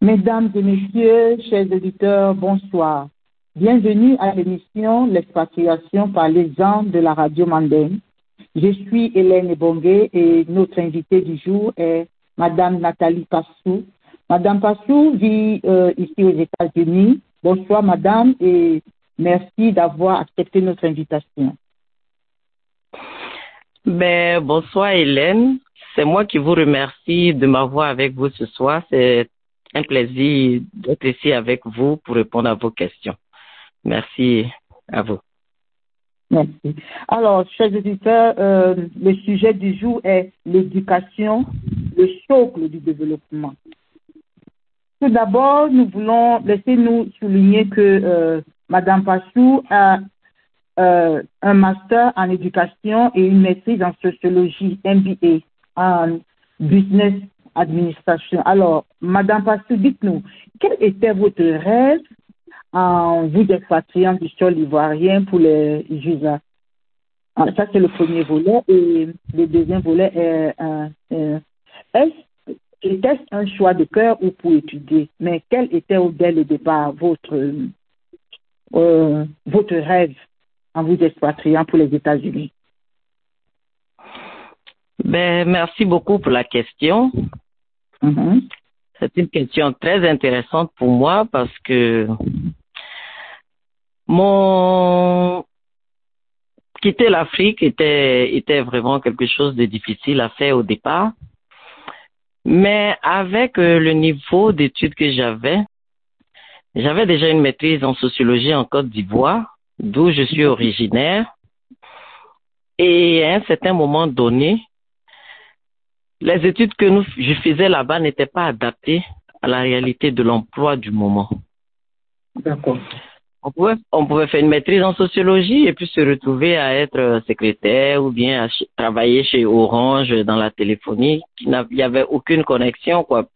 Mesdames et messieurs, chers auditeurs, bonsoir. Bienvenue à l'émission L'expatriation par les gens de la radio Mandem. Je suis Hélène Ebongue et notre invitée du jour est Madame Nathalie Passou. Madame Passou vit euh, ici aux États-Unis. Bonsoir Madame et merci d'avoir accepté notre invitation. Ben, bonsoir Hélène. C'est moi qui vous remercie de m'avoir avec vous ce soir. C'est un plaisir d'être ici avec vous pour répondre à vos questions. Merci à vous. Merci. Alors, chers auditeurs, euh, le sujet du jour est l'éducation, le socle du développement. Tout d'abord, nous voulons laisser nous souligner que euh, Madame Passou a euh, un master en éducation et une maîtrise en sociologie, MBA, en business administration. Alors, Madame Passou, dites-nous, quel était votre rêve en vous expatriant du sol ivoirien pour les JUSA ah, Ça, c'est le premier volet. Et le deuxième volet est, euh, euh, est-ce était un choix de cœur ou pour étudier? Mais quel était dès le départ votre, euh, votre rêve en vous expatriant pour les États-Unis? Ben, merci beaucoup pour la question. Mhm. C'est une question très intéressante pour moi parce que quitter l'Afrique était était vraiment quelque chose de difficile à faire au départ. Mais avec euh, le niveau d'études que j'avais, j'avais déjà une maîtrise en sociologie en Côte d'Ivoire, d'où je suis originaire. Et à un certain moment donné, les études que nous, je faisais là-bas n'étaient pas adaptées à la réalité de l'emploi du moment. D'accord. On pouvait, on pouvait faire une maîtrise en sociologie et puis se retrouver à être secrétaire ou bien à travailler chez Orange dans la téléphonie, qui n'y avait aucune connexion, quoi.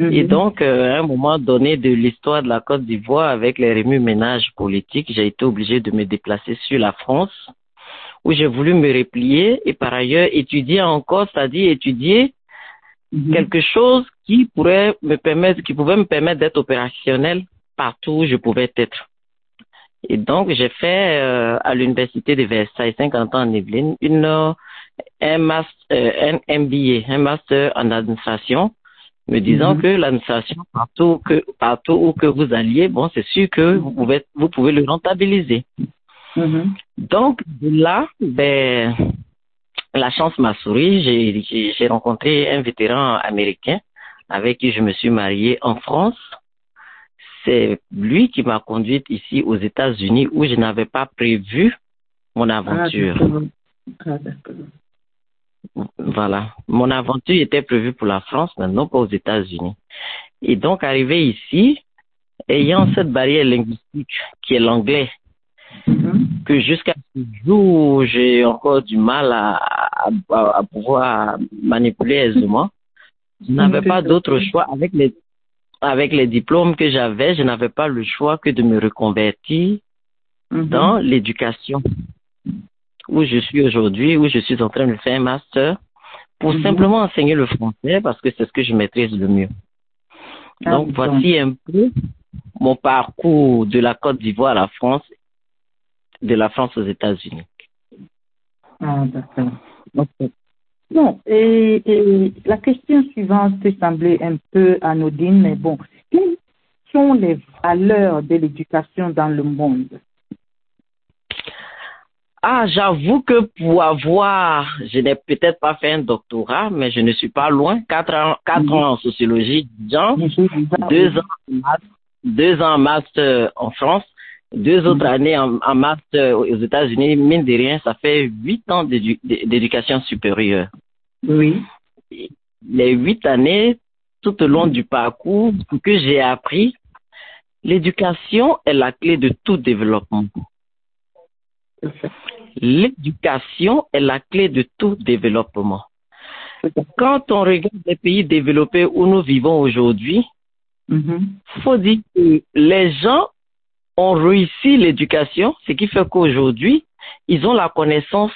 Et Mhm. donc, euh, à un moment donné de l'histoire de la Côte d'Ivoire avec les remue-ménages politiques, j'ai été obligé de me déplacer sur la France, où j'ai voulu me replier et par ailleurs étudier encore, c'est-à-dire étudier Mhm. quelque chose qui pourrait me permettre, qui pouvait me permettre d'être opérationnel partout où je pouvais être. Et donc, j'ai fait euh, à l'université de Versailles, 50 ans en Yvelines, une euh, un, master, euh, un MBA, un master en administration, me disant Mhm. que l'administration partout que partout où que vous alliez, bon, c'est sûr que vous pouvez vous pouvez le rentabiliser. Mhm. Donc de là, ben la chance m'a souri. J'ai- J'ai j'ai rencontré un vétéran américain avec qui je me suis marié en France. C'est lui qui m'a conduite ici aux États-Unis où je n'avais pas prévu mon Ah, aventure. Ah. Voilà. Mon aventure était prévue pour la France, mais non pas aux États-Unis. Et donc, arrivé ici, ayant cette barrière linguistique qui est l'anglais. Que jusqu'à ce jour, j'ai encore du mal à, à, à pouvoir manipuler aisément. Je n'avais pas d'autre choix avec les avec les diplômes que j'avais, je n'avais pas le choix que de me reconvertir Mhm. dans l'éducation où je suis aujourd'hui, où je suis en train de faire un master pour Mhm. simplement enseigner le français parce que c'est ce que je maîtrise le mieux. Ah, Donc voici un peu mon parcours de la Côte d'Ivoire à la France, de la France aux États-Unis. Ah, d'accord. Ok. Bon, et, et la question suivante peut sembler un peu anodine, mais bon, quelles sont les valeurs de l'éducation dans le monde? Ah, j'avoue que pour avoir, je n'ai peut-être pas fait un doctorat, mais je ne suis pas loin. Quatre ans, quatre ans en sociologie, Jean, deux ans, deux ans en master en France, deux autres années en, en master aux États-Unis. Mine de rien, ça fait huit ans d'édu- d'éducation supérieure. Oui. Les huit années, tout au long du parcours, ce que j'ai appris, l'éducation est la clé de tout développement. L'éducation est la clé de tout développement. Quand on regarde les pays développés où nous vivons aujourd'hui, Mhm. faut dire que les gens ont réussi l'éducation, ce qui fait qu'aujourd'hui, ils ont la connaissance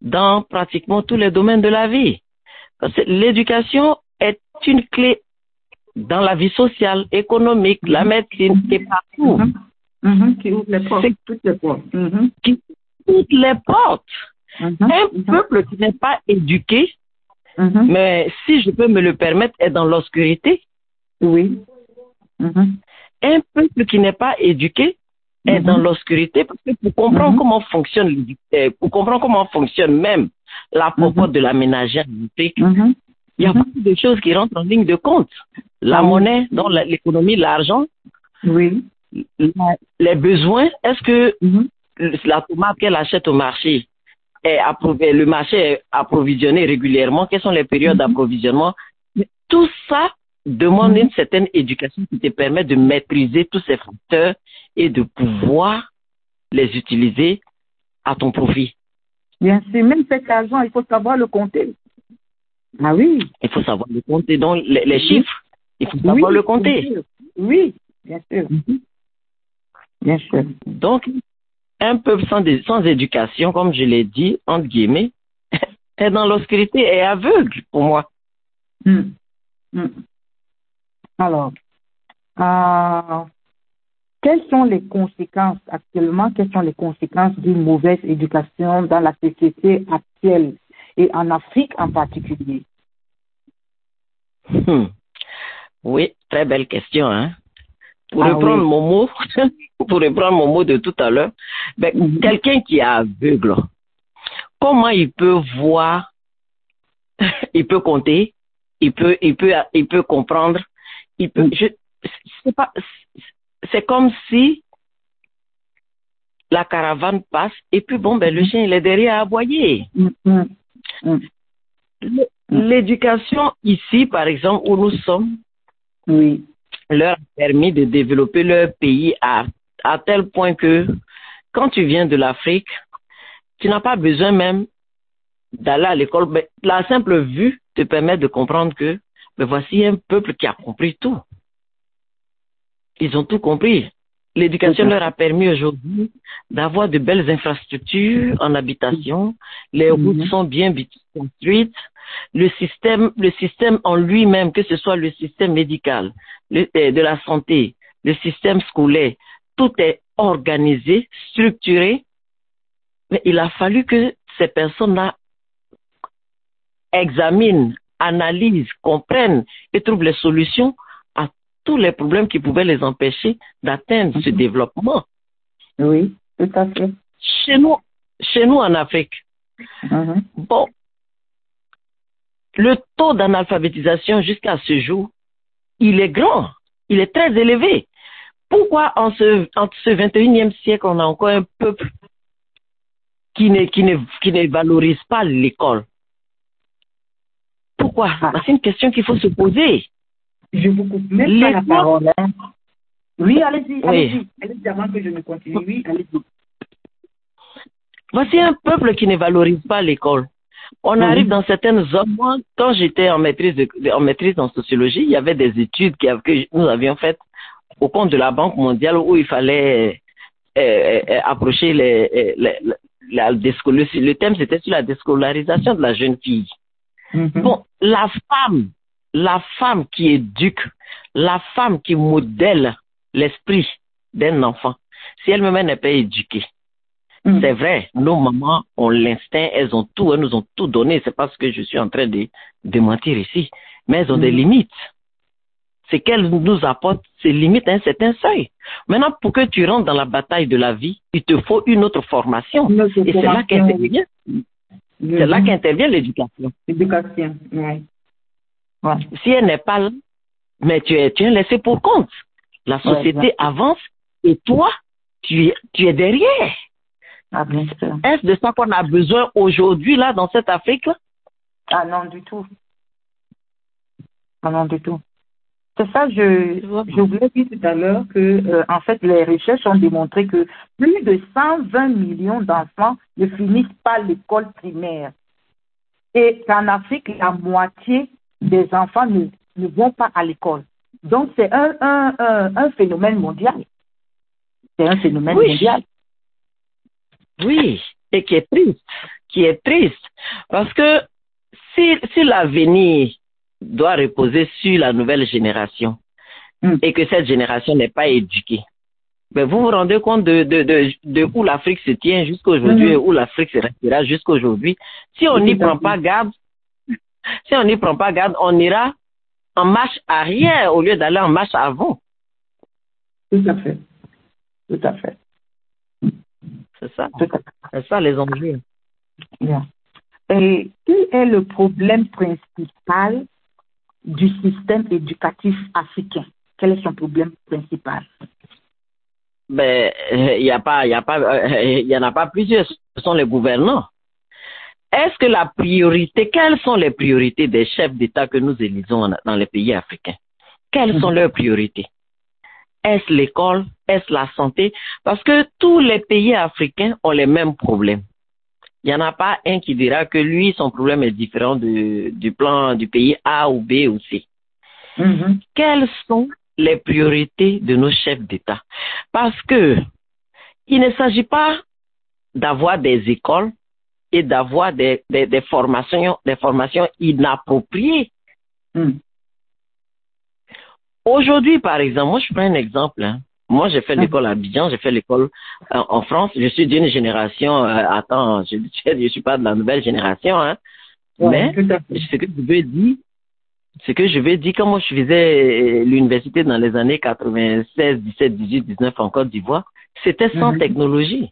dans pratiquement tous les domaines de la vie. Parce que l'éducation est une clé dans la vie sociale, économique, la Mhm. médecine et partout. Mhm. Mhm. Qui ouvre les portes, C'est- toutes les portes. Qui toutes les portes. Un peuple qui n'est pas éduqué, mais si je peux me le permettre, est dans l'obscurité. Oui. Mhm. Un peuple qui n'est pas éduqué est Mhm. dans l'obscurité parce que pour comprendre Mhm. comment fonctionne, l'édu- euh, pour comprendre comment fonctionne même la popote de la ménagère en Afrique, Mhm. il y a Mhm. beaucoup de choses qui rentrent en ligne de compte. La Ah monnaie, la- l'économie, l'argent, Oui. les besoins. Est-ce que Mhm. la tomate qu'elle achète au marché est approuvé, le marché est approvisionné régulièrement, quelles sont les périodes Mhm. d'approvisionnement? Tout ça demande Mhm. une certaine éducation qui te permet de maîtriser tous ces facteurs et de pouvoir les utiliser à ton profit. Bien sûr, même cet argent, il faut savoir le compter. Ah oui. Il faut savoir le compter. Donc, les, les chiffres, il faut savoir oui, le compter. bien sûr. Oui, bien sûr. Mhm. Bien sûr. Donc, un peuple sans, sans éducation, comme je l'ai dit, entre guillemets, est dans l'obscurité et aveugle pour moi. Hmm. Alors, euh, quelles sont les conséquences actuellement, quelles sont les conséquences d'une mauvaise éducation dans la société actuelle et en Afrique en particulier? Hmm. Oui, très belle question. Hein? Pour Ah reprendre oui. mon mot, pour reprendre mon mot de tout à l'heure, ben, Mhm. quelqu'un qui est aveugle, comment il peut voir, il peut compter, il peut, il peut, il peut comprendre, il peut, je, c'est pas, c'est comme si la caravane passe et puis bon, ben, le chien, il est derrière à aboyer. Hmm, hmm, hmm. Le- L'éducation ici, par exemple, où nous sommes, Oui. leur a permis de développer leur pays à, à tel point que quand tu viens de l'Afrique, tu n'as pas besoin même d'aller à l'école. Mais la simple vue te permet de comprendre que mais voici un peuple qui a compris tout. Ils ont tout compris. L'éducation leur a permis aujourd'hui d'avoir de belles infrastructures en habitation. Les Mhm. routes sont bien construites. Le système, le système en lui-même, que ce soit le système médical, le- euh, de la santé, le système scolaire, tout est organisé, structuré. Mais il a fallu que ces personnes-là examinent, analysent, comprennent et trouvent les solutions à tous les problèmes qui pouvaient les empêcher d'atteindre ce Mhm. développement. Oui, tout à fait. Chez nous, chez nous en Afrique, Mhm. bon, le taux d'analphabétisation jusqu'à ce jour, il est grand, il est très élevé. Pourquoi en ce, en ce 21e siècle, on a encore un peuple qui ne, qui ne, qui ne valorise pas l'école? Pourquoi. C'est une question qu'il faut se poser. Je vous coupe même Les pas la gens- parole. hein. Oui, allez-y, Oui. allez-y. Allez-y avant que je ne continue. Oui, allez-y. Voici un peuple qui ne valorise pas l'école. On arrive dans certaines zones. Moi, quand j'étais en maîtrise, de, en maîtrise en sociologie, il y avait des études que nous avions faites au compte de la Banque mondiale où il fallait euh, euh, approcher les, euh, les- la, le thème c'était sur la déscolarisation de la jeune fille. Mhm. Bon, la femme, la femme qui éduque, la femme qui modèle l'esprit d'un enfant, si elle-même elle n'est pas éduquée, Mhm. c'est vrai, nos mamans ont l'instinct, elles ont tout, elles nous ont tout donné. C'est pas ce que je suis en train de, de mentir ici. Mais elles ont des Mhm. limites. C'est qu'elles nous apportent ces limites à un certain seuil. Maintenant, pour que tu rentres dans la bataille de la vie, il te faut une autre formation. Une autre Et c'est là formation, c'est là qu'intervient l'éducation. Éducation, oui. Ouais. Si elle n'est pas là, mais tu es, tu es laissé pour compte. La société Ouais, avance et toi, tu es, tu es derrière. Ah. Est-ce de ça qu'on a besoin aujourd'hui, là, dans cette Afrique-là? Ah non, du tout. Ah non, du tout. C'est ça, je, je voulais dire tout à l'heure que, euh, en fait, les recherches ont démontré que plus de 120 millions d'enfants ne finissent pas l'école primaire. Et qu'en Afrique, la moitié des enfants ne, ne vont pas à l'école. Donc, c'est un, un, un, un phénomène mondial. C'est un phénomène Oui. mondial. Oui, et qui est triste, qui est triste. Parce que si, si l'avenir doit reposer sur la nouvelle génération Mm. et que cette génération n'est pas éduquée. Mais vous vous rendez compte de, de, de, de où l'Afrique se tient jusqu'à aujourd'hui Mhm. et où l'Afrique se restera jusqu'à aujourd'hui. Si on n'y prend pas garde, si on n'y prend pas garde, on ira en marche arrière au lieu d'aller en marche avant. Tout à fait. Tout à fait. C'est ça. C'est ça les enjeux. Bien. Et quel est le problème principal du système éducatif africain Quel est son problème principal? Ben, il y a pas, il a pas, euh, il y en a pas plusieurs. Ce sont les gouvernants. Est-ce que la priorité, quelles sont les priorités des chefs d'État que nous élisons dans les pays africains? Quelles sont leurs priorités? Est-ce l'école? Est-ce la santé? Parce que tous les pays africains ont les mêmes problèmes. Il n'y en a pas un qui dira que lui, son problème est différent du, du plan du pays A ou B ou C Mhm. quelles sont les priorités de nos chefs d'État? Parce que il ne s'agit pas d'avoir des écoles et d'avoir des, des, des formations, des formations inappropriées. Mhm. Aujourd'hui, par exemple, moi je prends un exemple. hein. Moi, j'ai fait Mhm. l'école à Abidjan, j'ai fait l'école euh, en France. Je suis d'une génération. euh, attends, je ne suis pas de la nouvelle génération, hein. Ouais, Mais ce que je veux dire, ce que je veux dire, quand moi je faisais euh, l'université dans les années 96, 17, 18, 19 en Côte d'Ivoire, c'était sans Mhm. technologie.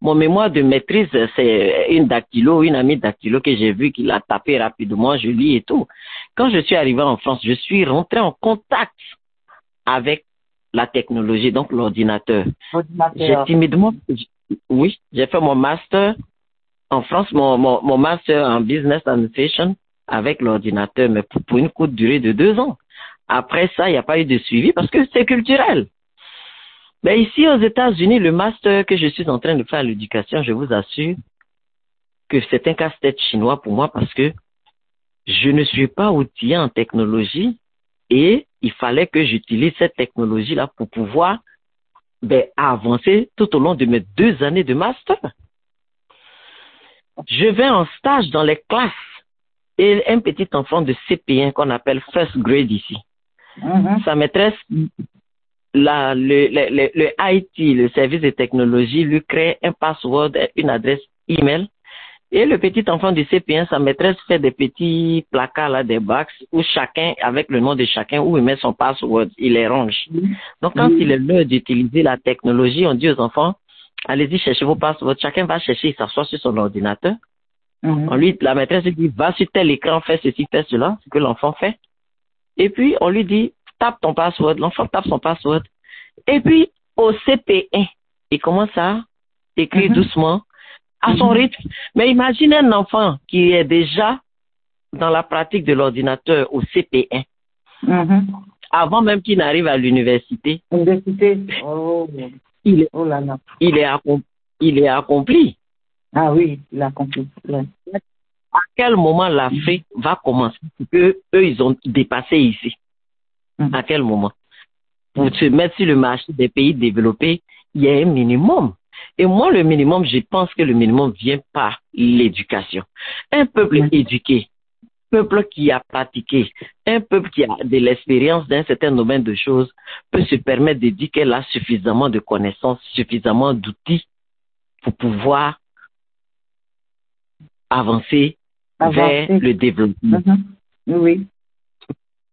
Mon mémoire de maîtrise, c'est une dactylo, une amie dactylo que j'ai vue qui l'a tapé rapidement, je lis et tout. Quand je suis arrivé en France, je suis rentré en contact avec la technologie, donc l'ordinateur. J'ai timidement, oui, j'ai fait mon master en France, mon, mon, mon master en business administration avec l'ordinateur, mais pour, pour une courte durée de deux ans. Après ça, il n'y a pas eu de suivi parce que c'est culturel. Mais ici aux États-Unis, le master que je suis en train de faire à l'éducation, je vous assure que c'est un casse-tête chinois pour moi parce que je ne suis pas outillé en technologie et il fallait que j'utilise cette technologie-là pour pouvoir ben, avancer tout au long de mes deux années de master. Je vais en stage dans les classes et un petit enfant de CP1 qu'on appelle first grade ici. Mhm. Sa maîtresse, la, le, le, le, le IT, le service de technologie, lui crée un password, une adresse email. Et le petit enfant du CP1, sa maîtresse fait des petits placards là, des box où chacun, avec le nom de chacun, où il met son password, il les range. Donc, quand il est l'heure d'utiliser la technologie, on dit aux enfants, allez-y, cherchez vos passwords. Chacun va chercher, il s'assoit sur son ordinateur. Mhm. On lui, la maîtresse lui dit, va sur tel écran, fais ceci, fais cela, ce que l'enfant fait. Et puis, on lui dit, tape ton password. L'enfant tape son password. Et puis, au CP1, il commence à écrire Mhm. doucement, à son rythme. Mais imagine un enfant qui est déjà dans la pratique de l'ordinateur au CP1, Mhm. avant même qu'il n'arrive à l'université. Université. Oh. Il est, oh là là. il est, accom- il est accompli. Ah oui, compris. Ouais. À quel moment l'Afrique va commencer? Eux, ils ont dépassé ici. Mhm. À quel moment? Pour se mettre sur le marché des pays développés, il y a un minimum. Et moi, le minimum, je pense que le minimum vient par l'éducation. Un peuple éduqué, un peuple qui a pratiqué, un peuple qui a de l'expérience d'un certain domaine de choses peut se permettre de dire qu'elle a suffisamment de connaissances, suffisamment d'outils pour pouvoir avancer vers le développement. Mhm. Oui.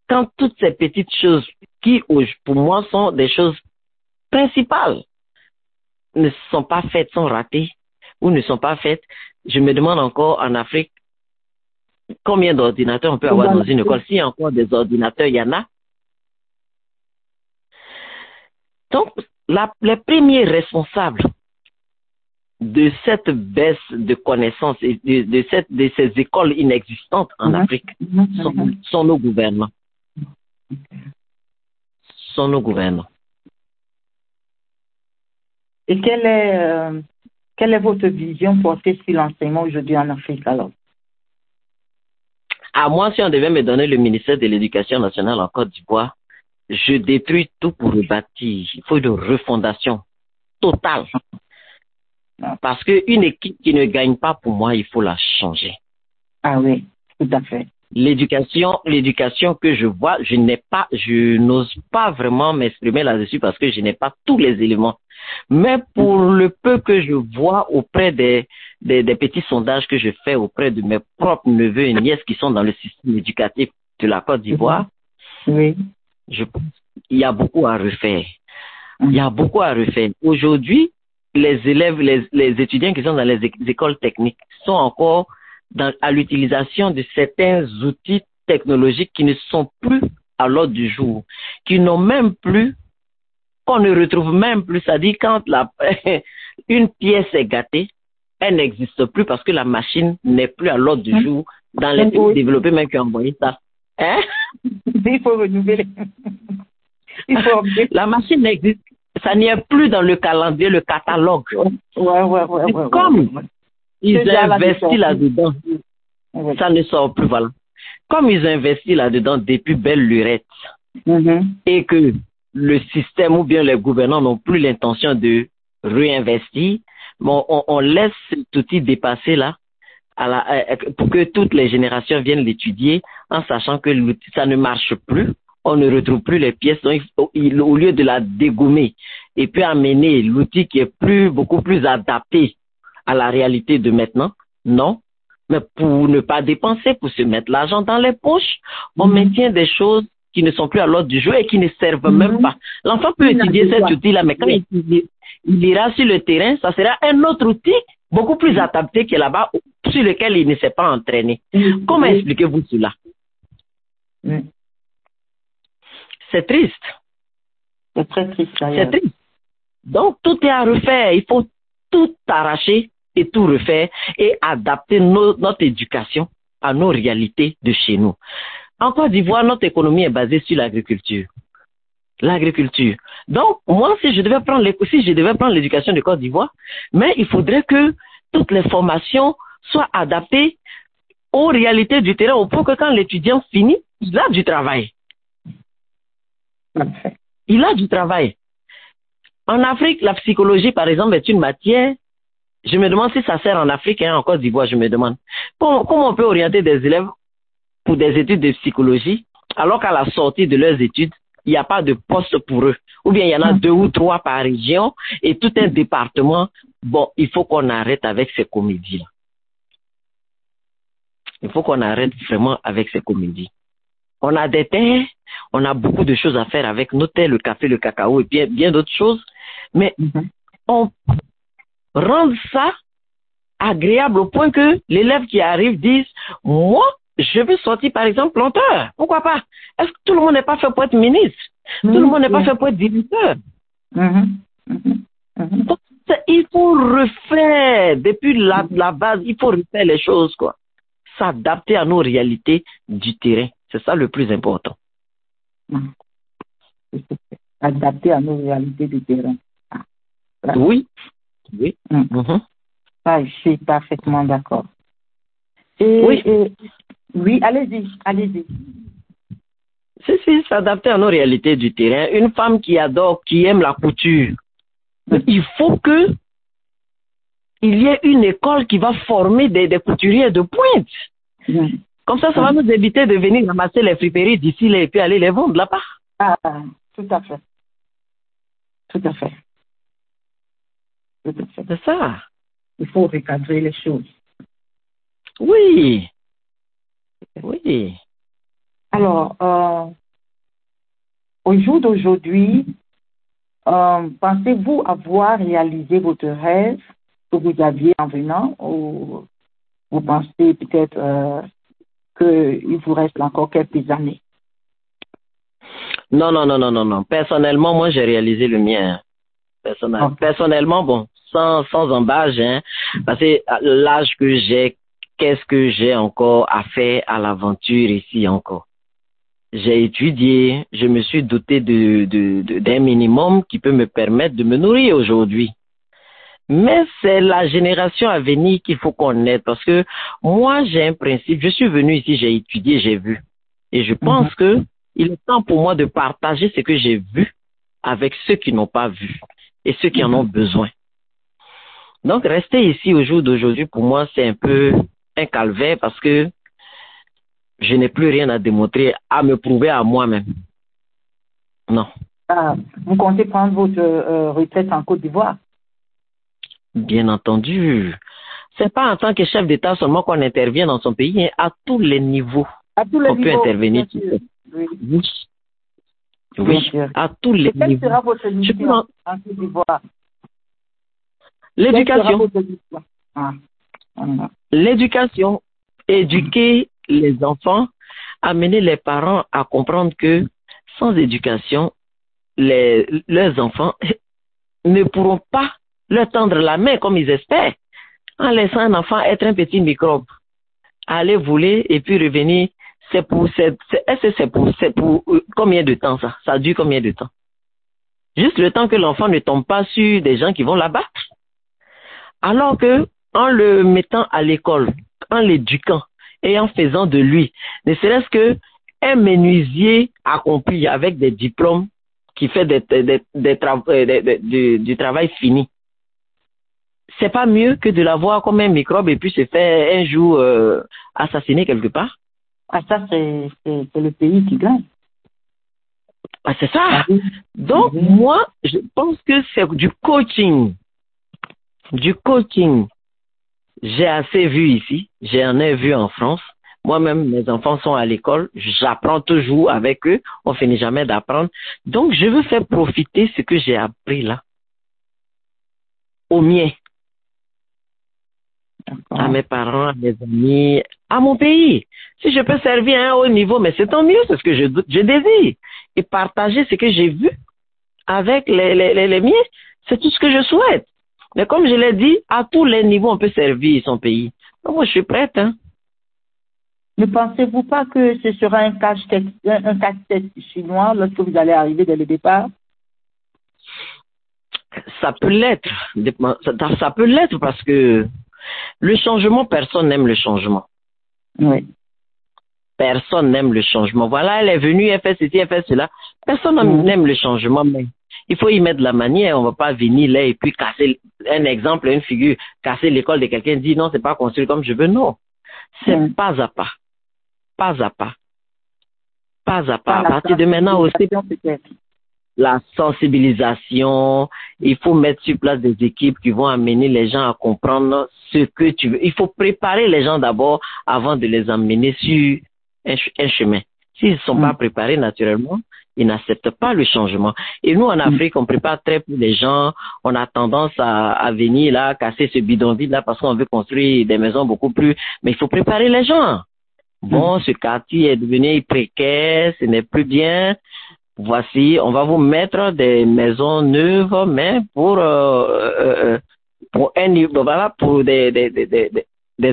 Quand toutes ces petites choses qui, pour moi, sont des choses principales, ne sont pas faites, sont ratées ou ne sont pas faites, je me demande encore en Afrique combien d'ordinateurs on peut avoir dans une école. S'il y a encore des ordinateurs, il y en a. Donc, la, les premiers responsables de cette baisse de connaissances et de, de, cette, de ces écoles inexistantes en Mhm. Afrique Mhm. sont, sont nos gouvernements. Sont nos gouvernements. Et quelle est, euh, quelle est votre vision portée sur l'enseignement aujourd'hui en Afrique alors? À moi, si on devait me donner le ministère de l'Éducation nationale en Côte d'Ivoire, je détruis tout pour rebâtir. Il faut une refondation totale. Parce qu'une équipe qui ne gagne pas, pour moi, il faut la changer. Ah oui, tout à fait. L'éducation, l'éducation que je vois, je n'ai pas, je n'ose pas vraiment m'exprimer là-dessus parce que je n'ai pas tous les éléments. Mais pour le peu que je vois auprès des, des, petits sondages que je fais auprès de mes propres neveux et nièces qui sont dans le système éducatif de la Côte d'Ivoire, oui. je pense qu'il y a beaucoup à refaire. Il y a beaucoup à refaire. Aujourd'hui, les élèves, les, les étudiants qui sont dans les écoles techniques sont encore dans, à l'utilisation de certains outils technologiques qui ne sont plus à l'ordre du jour, qui n'ont même plus, qu'on ne retrouve même plus. C'est-à-dire quand la, une pièce est gâtée, elle n'existe plus parce que la machine n'est plus à l'ordre du jour dans les pays développés même qui ont envoyé ça. Hein? Il faut renouveler. Il faut... la machine n'existe. Ça n'y est plus dans le calendrier, le catalogue. Ouais, ouais, ouais, ouais comme ils ont investi là-dedans. Ça ne sort plus, voilà. Comme ils ont investi là-dedans depuis belle lurette mm-hmm. et que le système ou bien les gouvernants n'ont plus l'intention de réinvestir, bon, on, laisse cet outil dépasser là à la, euh, pour que toutes les générations viennent l'étudier en sachant que ça ne marche plus. On ne retrouve plus les pièces. Donc, au lieu de la dégommer et puis amener l'outil qui est plus, beaucoup plus adapté à la réalité de maintenant Non. Mais pour ne pas dépenser, pour se mettre l'argent dans les poches, on mhm. maintient des choses qui ne sont plus à l'ordre du jour et qui ne servent même mhm. pas. L'enfant peut étudier cet outil-là, mais quand il, il, ira sur le terrain, ça sera un autre outil beaucoup plus mhm. adapté que là-bas, sur lequel il ne s'est pas entraîné. Comment expliquez-vous cela? C'est triste. C'est très triste. C'est triste. Donc, tout est à refaire. Il faut tout arracher et tout refaire et adapter notre éducation à nos réalités de chez nous. En Côte d'Ivoire, notre économie est basée sur l'agriculture. L'agriculture. Donc, moi, si je devais prendre si je devais prendre l'éducation de Côte d'Ivoire, mais il faudrait que toutes les formations soient adaptées aux réalités du terrain, au point que quand l'étudiant finit, il a du travail. Il a du travail. En Afrique, la psychologie, par exemple, est une matière je me demande si ça sert en Afrique, hein, en Côte d'Ivoire, je me demande. Comment, on peut orienter des élèves pour des études de psychologie alors qu'à la sortie de leurs études, il n'y a pas de poste pour eux. Ou bien il y en a deux ou trois par région et tout un département. Bon, il faut qu'on arrête avec ces comédies-là. Il faut qu'on arrête vraiment avec ces comédies. On a des terres, on a beaucoup de choses à faire avec nos terres, le café, le cacao et bien, bien d'autres choses. Mais mm-hmm. on rendre ça agréable au point que l'élève qui arrive dise, moi, je veux sortir par exemple planteur. Pourquoi pas? Est-ce que tout le monde n'est pas fait pour être ministre? Tout le monde n'est pas fait pour être directeur. Mm-hmm. il faut refaire depuis la, la, base, il faut refaire les choses, quoi. S'adapter à nos réalités du terrain. C'est ça le plus important. Adapter à nos réalités du terrain. Ah, oui, oui. Mm. Mm-hmm. Ah, je suis parfaitement d'accord. oui. oui, allez-y, allez-y. C'est s'adapter à nos réalités du terrain. Une femme qui adore, qui aime la couture, mm. il faut que il y ait une école qui va former des, des couturiers de pointe. Mm. Comme ça, ça va nous éviter de venir ramasser les friperies d'ici et puis aller les vendre là-bas. Ah, tout à fait. Tout à fait. C'est ça. Il faut recadrer les choses. Oui. Oui. Alors, euh, au jour d'aujourd'hui, euh, pensez-vous avoir réalisé votre rêve que vous aviez en venant ou vous pensez peut-être euh, qu'il vous reste encore quelques années? Non, non, non, non, non, non. Personnellement, moi, j'ai réalisé le mien. Personnellement, bon, sans, sans embâche, hein, parce que l'âge que j'ai, qu'est-ce que j'ai encore à faire à l'aventure ici encore? J'ai étudié, je me suis doté de, de, d'un minimum qui peut me permettre de me nourrir aujourd'hui. Mais c'est la génération à venir qu'il faut connaître parce que moi j'ai un principe, je suis venu ici, j'ai étudié, j'ai vu. Et je pense mhm. que il est temps pour moi de partager ce que j'ai vu avec ceux qui n'ont pas vu et ceux qui en ont besoin. Donc, rester ici au jour d'aujourd'hui, pour moi, c'est un peu un calvaire parce que je n'ai plus rien à démontrer, à me prouver à moi-même. Non. Ah, vous comptez prendre votre euh, retraite en Côte d'Ivoire? Bien entendu. C'est pas en tant que chef d'État seulement qu'on intervient dans son pays, hein, à tous les niveaux. À tous les on peut intervenir. Oui. oui. à tous les Quelle niveaux. sera votre mission en... en Côte d'Ivoire? L'éducation. Ah. L'éducation. Éduquer les enfants, amener les parents à comprendre que sans éducation, les, leurs enfants ne pourront pas leur tendre la main comme ils espèrent, en laissant un enfant être un petit microbe, aller voler et puis revenir. C'est pour, c'est, c'est pour, c'est pour combien de temps ça? Ça dure combien de temps? Juste le temps que l'enfant ne tombe pas sur des gens qui vont l'abattre. Alors que, en le mettant à l'école, en l'éduquant et en faisant de lui, ne serait-ce que un menuisier accompli avec des diplômes qui fait des, des, des, euh, du, du travail fini. C'est pas mieux que de l'avoir comme un microbe et puis se faire un jour euh, assassiner quelque part? Ah, ça, c'est le pays qui gagne. Ah, c'est ça? Donc, moi, je pense que c'est du coaching. Du coaching. J'ai assez vu ici. J'en ai vu en France. Moi-même, mes enfants sont à l'école. J'apprends toujours avec eux. On finit jamais d'apprendre. Donc, je veux faire profiter ce que j'ai appris là. Au mien. À mes parents, à mes amis, à mon pays. Si je peux servir à un haut niveau, mais c'est tant mieux, c'est ce que je, je désire. Et partager ce que j'ai vu avec les, les, les, miens, c'est tout ce que je souhaite. Mais comme je l'ai dit, à tous les niveaux, on peut servir son pays. Donc, moi, je suis prête. Hein. Ne pensez-vous pas que ce sera un cache-tête un cache chinois lorsque vous allez arriver dès le départ? Ça peut l'être. Ça, ça peut l'être parce que le changement, personne n'aime le changement. Oui. Personne n'aime le changement. Voilà, elle est venue, elle fait ceci, elle fait cela. Personne n'aime le changement, mais il faut y mettre de la manière. On va pas venir là et puis casser un exemple, une figure, casser l'école de quelqu'un, dire non, c'est pas construit comme je veux. Non. C'est pas à pas. Pas à pas. Pas à pas. À partir de maintenant aussi, la sensibilisation, il faut mettre sur place des équipes qui vont amener les gens à comprendre ce que tu veux. Il faut préparer les gens d'abord avant de les amener sur un, un chemin. S'ils ne sont mm. pas préparés naturellement, ils n'acceptent pas le changement. Et nous, en Afrique, on prépare très peu les gens. On a tendance à, à venir là, casser ce bidonville là parce qu'on veut construire des maisons beaucoup plus. Mais il faut préparer les gens. Bon, mm. ce quartier est devenu précaire, ce n'est plus bien voici, on va vous mettre des maisons neuves, mais pour, euh, euh, pour un voilà, pour des, des, des, des,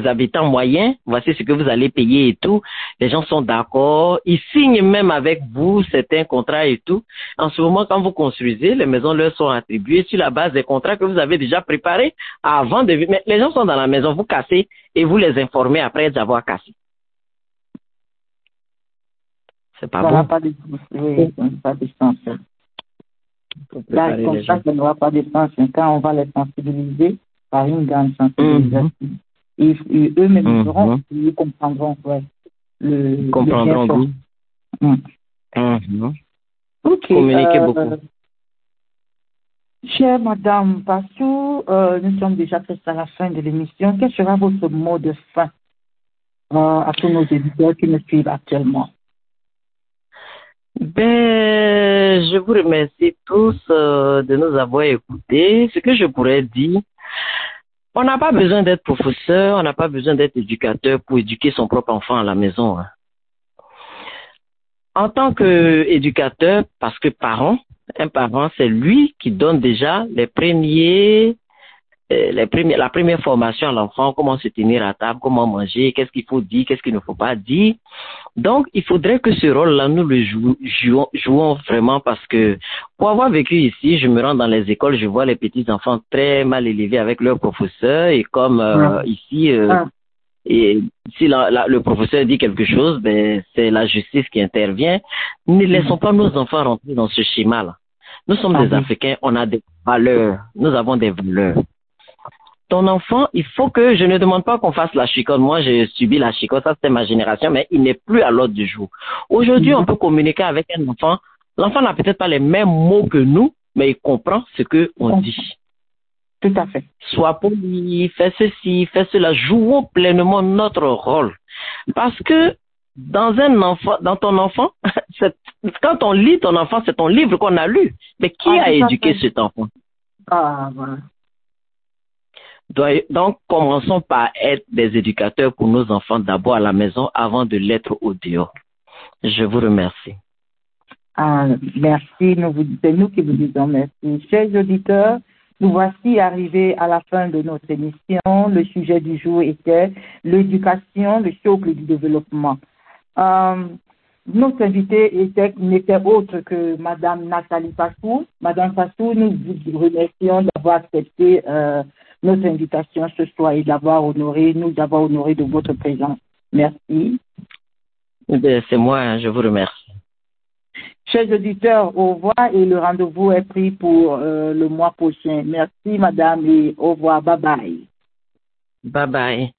habitants moyens, voici ce que vous allez payer et tout. Les gens sont d'accord, ils signent même avec vous certains contrats et tout. En ce moment, quand vous construisez, les maisons leur sont attribuées sur la base des contrats que vous avez déjà préparés avant de... Mais les gens sont dans la maison, vous cassez et vous les informez après d'avoir cassé. C'est pas ça bon. Pas de, oui, pas de sens. Là, comme ça, ça n'aura pas de sens. Quand on va les sensibiliser par une grande sensibilisation, mm -hmm. Et, et eux-mêmes mm -hmm. ils comprendront ouais, le. Comprendront le mm. -hmm. Ok. Communiquer euh, beaucoup. Chère Madame Passou, euh, nous sommes déjà presque à la fin de l'émission. Quel sera votre mot de fin euh, à tous nos éditeurs qui nous suivent actuellement? Ben, je vous remercie tous euh, de nous avoir écoutés. Ce que je pourrais dire, on n'a pas besoin d'être professeur, on n'a pas besoin d'être éducateur pour éduquer son propre enfant à la maison. Hein. En tant qu'éducateur, parce que parent, un parent, c'est lui qui donne déjà les premiers les premiers, la première formation à l'enfant, comment se tenir à table, comment manger, qu'est-ce qu'il faut dire, qu'est-ce qu'il ne faut pas dire. Donc, il faudrait que ce rôle-là, nous le jou jouons, jouons vraiment parce que pour avoir vécu ici, je me rends dans les écoles, je vois les petits-enfants très mal élevés avec leurs professeurs et comme euh, ici, euh, et si la, la, le professeur dit quelque chose, ben, c'est la justice qui intervient. Ne laissons pas nos enfants rentrer dans ce schéma-là. Nous sommes des Africains, on a des valeurs, nous avons des valeurs. Ton enfant, il faut que je ne demande pas qu'on fasse la chicote. Moi, j'ai subi la chicote, ça c'était ma génération, mais il n'est plus à l'ordre du jour. Aujourd'hui, on peut communiquer avec un enfant. L'enfant n'a peut-être pas les mêmes mots que nous, mais il comprend ce que on dit. Tout à fait. Sois poli, fais ceci, fais cela. Jouons pleinement notre rôle. Parce que dans un enfant, dans ton enfant, quand on lit ton enfant, c'est ton livre qu'on a lu. Mais qui Ah, a éduqué cet enfant? Ah, voilà. Donc, donc, commençons par être des éducateurs pour nos enfants d'abord à la maison avant de l'être au dehors. Je vous remercie. Ah, merci, c'est nous qui vous disons merci. Chers auditeurs, nous voici arrivés à la fin de notre émission. Le sujet du jour était l'éducation, le socle du développement. Euh, notre invité était, n'était autre que Madame Nathalie Passou. Madame Passou, nous vous remercions d'avoir accepté euh, notre invitation ce soir et d'avoir honoré, nous d'avoir honoré de votre présence. Merci. Eh C'est moi, je vous remercie. Chers auditeurs, au revoir et le rendez-vous est pris pour euh, le mois prochain. Merci, madame, et au revoir. Bye bye. Bye bye.